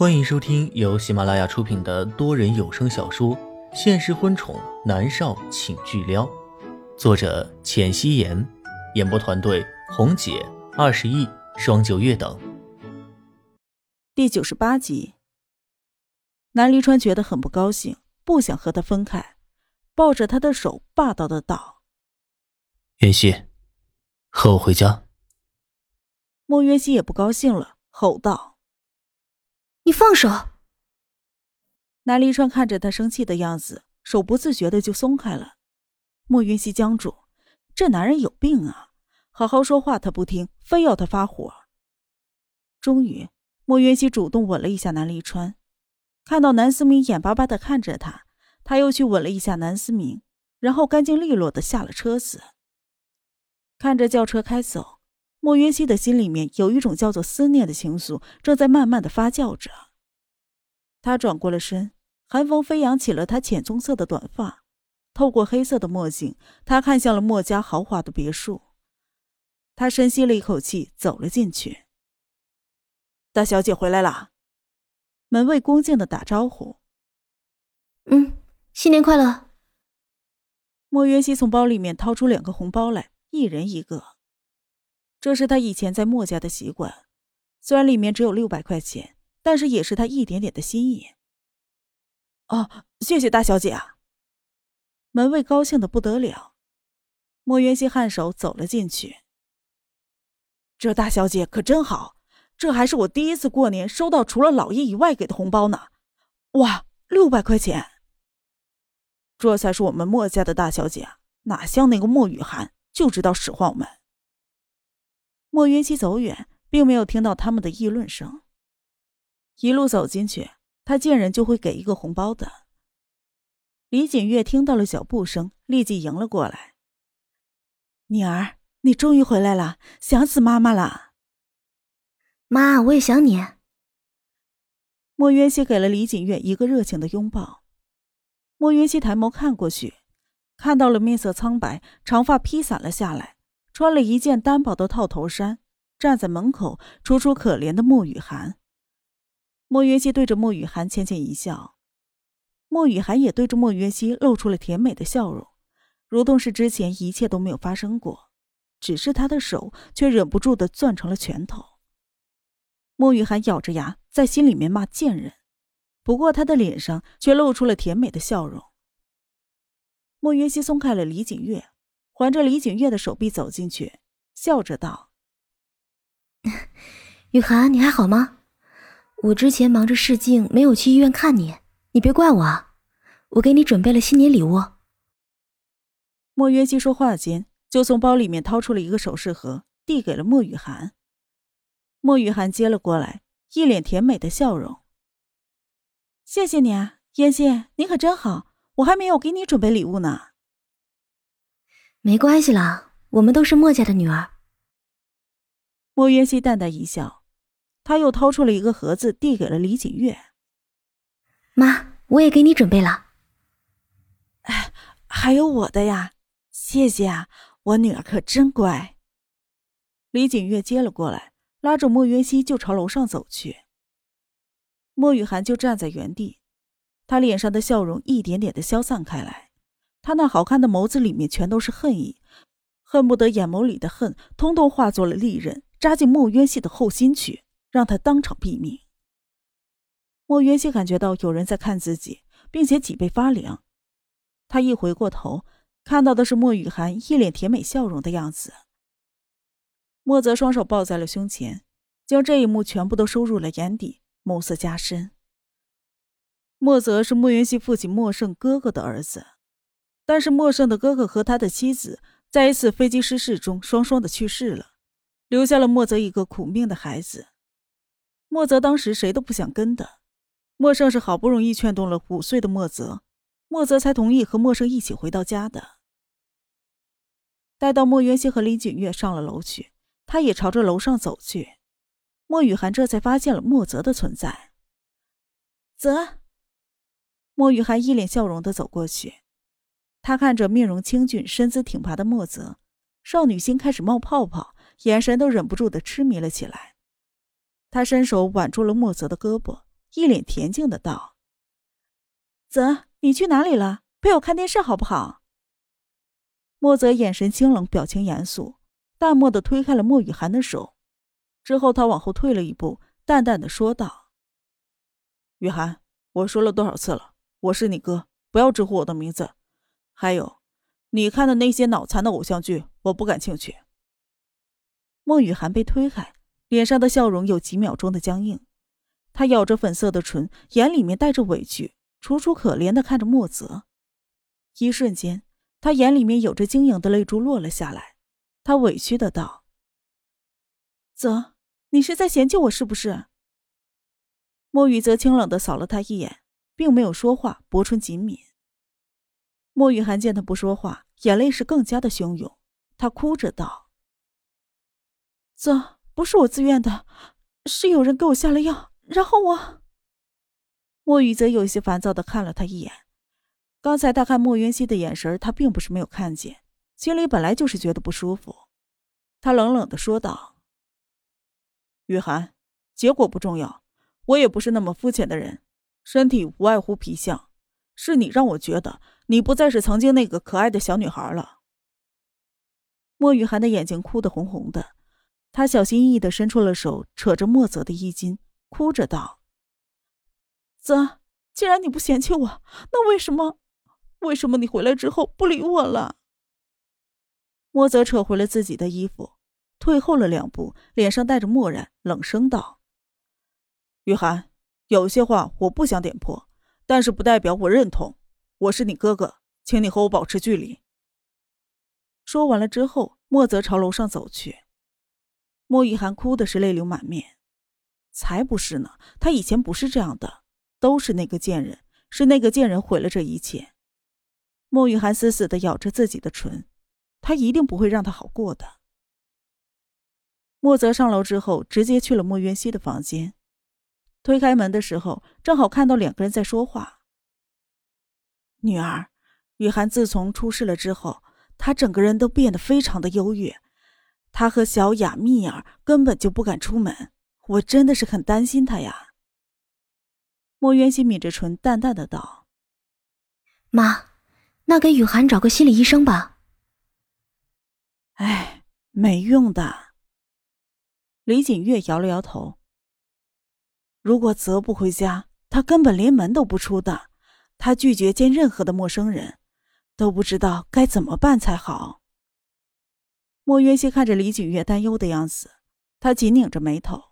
欢迎收听由喜马拉雅出品的多人有声小说《现实婚宠男少请巨撩》，作者：浅汐颜，演播团队：红姐、二十亿、双九月等。第九十八集，南离川觉得很不高兴，不想和他分开，抱着他的手霸道的道：“袁熙，和我回家。”莫渊熙也不高兴了，吼道。你放手！南离川看着他生气的样子，手不自觉的就松开了。莫云熙僵住，这男人有病啊！好好说话他不听，非要他发火。终于，莫云熙主动吻了一下南离川，看到南思明眼巴巴的看着他，他又去吻了一下南思明，然后干净利落的下了车子。看着轿车开走。莫云熙的心里面有一种叫做思念的情愫，正在慢慢的发酵着。他转过了身，寒风飞扬起了他浅棕色的短发，透过黑色的墨镜，他看向了莫家豪华的别墅。他深吸了一口气，走了进去。大小姐回来了，门卫恭敬的打招呼。嗯，新年快乐。莫云熙从包里面掏出两个红包来，一人一个。这是他以前在墨家的习惯，虽然里面只有六百块钱，但是也是他一点点的心意。哦，谢谢大小姐啊！门卫高兴的不得了。莫元熙颔首走了进去。这大小姐可真好，这还是我第一次过年收到除了老爷以外给的红包呢。哇，六百块钱！这才是我们墨家的大小姐，哪像那个莫雨涵，就知道使唤我们。莫云熙走远，并没有听到他们的议论声。一路走进去，他见人就会给一个红包的。李锦月听到了脚步声，立即迎了过来：“女儿，你终于回来了，想死妈妈了。”“妈，我也想你。”莫云熙给了李锦月一个热情的拥抱。莫云熙抬眸看过去，看到了面色苍白、长发披散了下来。穿了一件单薄的套头衫，站在门口楚楚可怜的莫雨涵。莫云熙对着莫雨涵浅浅一笑，莫雨涵也对着莫云熙露出了甜美的笑容，如同是之前一切都没有发生过，只是他的手却忍不住的攥成了拳头。莫雨涵咬着牙在心里面骂贱人，不过他的脸上却露出了甜美的笑容。莫云熙松开了李景月。环着李景月的手臂走进去，笑着道：“雨涵，你还好吗？我之前忙着试镜，没有去医院看你，你别怪我啊。我给你准备了新年礼物。”莫约西说话间，就从包里面掏出了一个首饰盒，递给了莫雨涵。莫雨涵接了过来，一脸甜美的笑容：“谢谢你啊，妍希，你可真好，我还没有给你准备礼物呢。”没关系啦，我们都是墨家的女儿。莫渊熙淡淡一笑，他又掏出了一个盒子，递给了李锦月。妈，我也给你准备了。哎，还有我的呀，谢谢啊，我女儿可真乖。李锦月接了过来，拉着莫渊熙就朝楼上走去。莫雨涵就站在原地，她脸上的笑容一点点的消散开来。他那好看的眸子里面全都是恨意，恨不得眼眸里的恨通通化作了利刃，扎进莫渊熙的后心去，让他当场毙命。莫渊熙感觉到有人在看自己，并且脊背发凉。他一回过头，看到的是莫雨涵一脸甜美笑容的样子。莫泽双手抱在了胸前，将这一幕全部都收入了眼底，眸色加深。莫泽是莫渊熙父亲莫胜哥哥的儿子。但是莫胜的哥哥和他的妻子在一次飞机失事中双双的去世了，留下了莫泽一个苦命的孩子。莫泽当时谁都不想跟的，莫胜是好不容易劝动了五岁的莫泽，莫泽才同意和莫胜一起回到家的。待到莫元熙和林景月上了楼去，他也朝着楼上走去。莫雨涵这才发现了莫泽的存在。泽，莫雨涵一脸笑容的走过去。他看着面容清俊、身姿挺拔的莫泽，少女心开始冒泡泡，眼神都忍不住的痴迷了起来。他伸手挽住了莫泽的胳膊，一脸恬静的道：“泽，你去哪里了？陪我看电视好不好？”莫泽眼神清冷，表情严肃，淡漠的推开了莫雨涵的手，之后他往后退了一步，淡淡的说道：“雨涵，我说了多少次了，我是你哥，不要直呼我的名字。还有，你看的那些脑残的偶像剧，我不感兴趣。”莫雨涵被推开，脸上的笑容有几秒钟的僵硬，她咬着粉色的唇，眼里面带着委屈，楚楚可怜的看着莫泽，一瞬间。他眼里面有着晶莹的泪珠落了下来，他委屈的道：“泽，你是在嫌弃我是不是？”莫雨泽清冷的扫了他一眼，并没有说话，薄唇紧抿。莫雨涵见他不说话，眼泪是更加的汹涌，他哭着道：“这，不是我自愿的，是有人给我下了药，然后我……”莫雨泽有些烦躁的看了他一眼。刚才他看莫云熙的眼神，他并不是没有看见，心里本来就是觉得不舒服。他冷冷的说道：“雨涵，结果不重要，我也不是那么肤浅的人，身体无外乎皮相，是你让我觉得你不再是曾经那个可爱的小女孩了。”莫雨涵的眼睛哭得红红的，她小心翼翼的伸出了手，扯着莫泽的衣襟，哭着道：“泽，既然你不嫌弃我，那为什么？”为什么你回来之后不理我了？莫泽扯回了自己的衣服，退后了两步，脸上带着漠然，冷声道：“雨涵，有些话我不想点破，但是不代表我认同。我是你哥哥，请你和我保持距离。”说完了之后，莫泽朝楼上走去。莫雨涵哭的是泪流满面。才不是呢，他以前不是这样的，都是那个贱人，是那个贱人毁了这一切。莫雨涵死死的咬着自己的唇，他一定不会让他好过的。莫泽上楼之后，直接去了莫渊熙的房间。推开门的时候，正好看到两个人在说话。女儿，雨涵自从出事了之后，她整个人都变得非常的忧郁。她和小雅、蜜儿根本就不敢出门，我真的是很担心她呀。莫渊熙抿着唇，淡淡的道：“妈。”那给雨涵找个心理医生吧。哎，没用的。李锦月摇了摇头。如果泽不回家，他根本连门都不出的。他拒绝见任何的陌生人，都不知道该怎么办才好。莫渊熙看着李景月担忧的样子，他紧拧着眉头。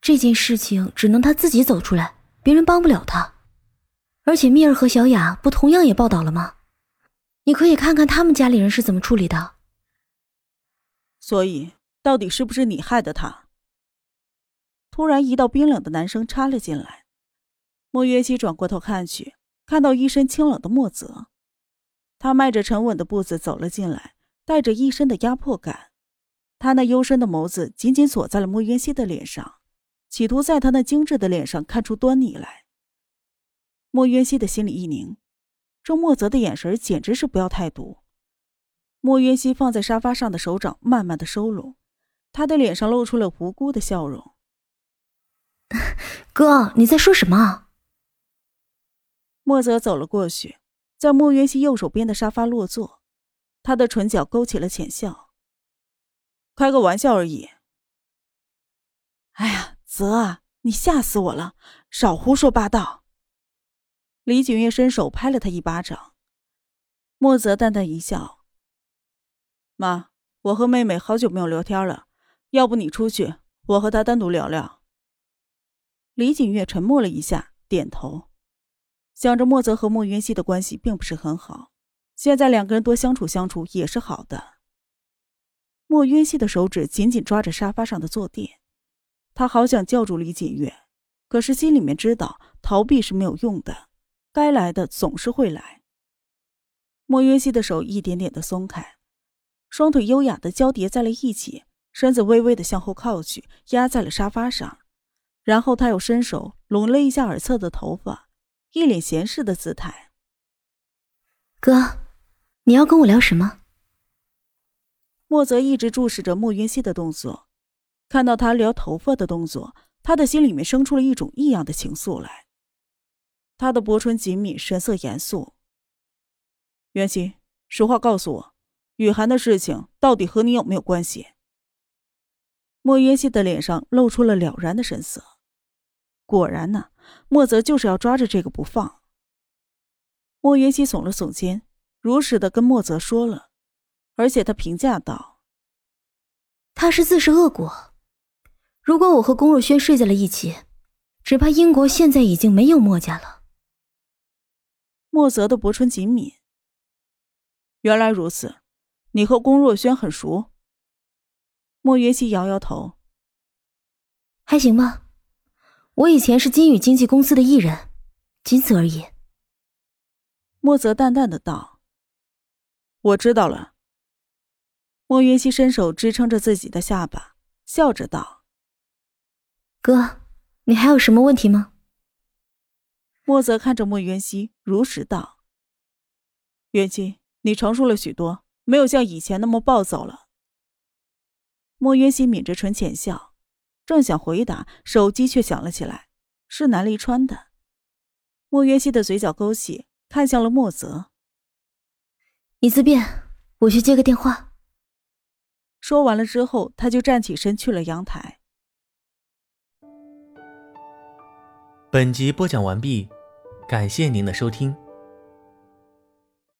这件事情只能他自己走出来，别人帮不了他。而且蜜儿和小雅不同样也报道了吗？你可以看看他们家里人是怎么处理的。所以，到底是不是你害的他？突然，一道冰冷的男声插了进来。莫约西转过头看去，看到一身清冷的莫泽，他迈着沉稳的步子走了进来，带着一身的压迫感。他那幽深的眸子紧紧锁在了莫约西的脸上，企图在他那精致的脸上看出端倪来。莫渊熙的心里一凝，这莫泽的眼神简直是不要太毒。莫渊熙放在沙发上的手掌慢慢的收拢，他的脸上露出了无辜的笑容。哥，你在说什么？莫泽走了过去，在莫渊熙右手边的沙发落座，他的唇角勾起了浅笑。开个玩笑而已。哎呀，泽啊，你吓死我了！少胡说八道。李景月伸手拍了他一巴掌，莫泽淡淡一笑：“妈，我和妹妹好久没有聊天了，要不你出去，我和她单独聊聊。”李景月沉默了一下，点头，想着莫泽和莫云溪的关系并不是很好，现在两个人多相处相处也是好的。莫云溪的手指紧紧抓着沙发上的坐垫，他好想叫住李景月，可是心里面知道逃避是没有用的。该来的总是会来。莫云溪的手一点点的松开，双腿优雅的交叠在了一起，身子微微的向后靠去，压在了沙发上。然后他又伸手拢了一下耳侧的头发，一脸闲适的姿态。哥，你要跟我聊什么？莫泽一直注视着莫云熙的动作，看到他撩头发的动作，他的心里面生出了一种异样的情愫来。他的薄唇紧抿，神色严肃。袁熙，实话告诉我，雨涵的事情到底和你有没有关系？莫云熙的脸上露出了了然的神色。果然呢，莫泽就是要抓着这个不放。莫云熙耸了耸肩，如实的跟莫泽说了，而且他评价道：“他是自食恶果。如果我和龚若轩睡在了一起，只怕英国现在已经没有墨家了。”莫泽的薄唇紧抿。原来如此，你和龚若轩很熟。莫云熙摇摇头，还行吧。我以前是金宇经纪公司的艺人，仅此而已。莫泽淡淡的道：“我知道了。”莫云溪伸手支撑着自己的下巴，笑着道：“哥，你还有什么问题吗？”莫泽看着莫云溪，如实道：“云熙，你成熟了许多，没有像以前那么暴躁了。”莫云溪抿着唇浅笑，正想回答，手机却响了起来，是南离川的。莫渊熙的嘴角勾起，看向了莫泽：“你自便，我去接个电话。”说完了之后，他就站起身去了阳台。本集播讲完毕，感谢您的收听。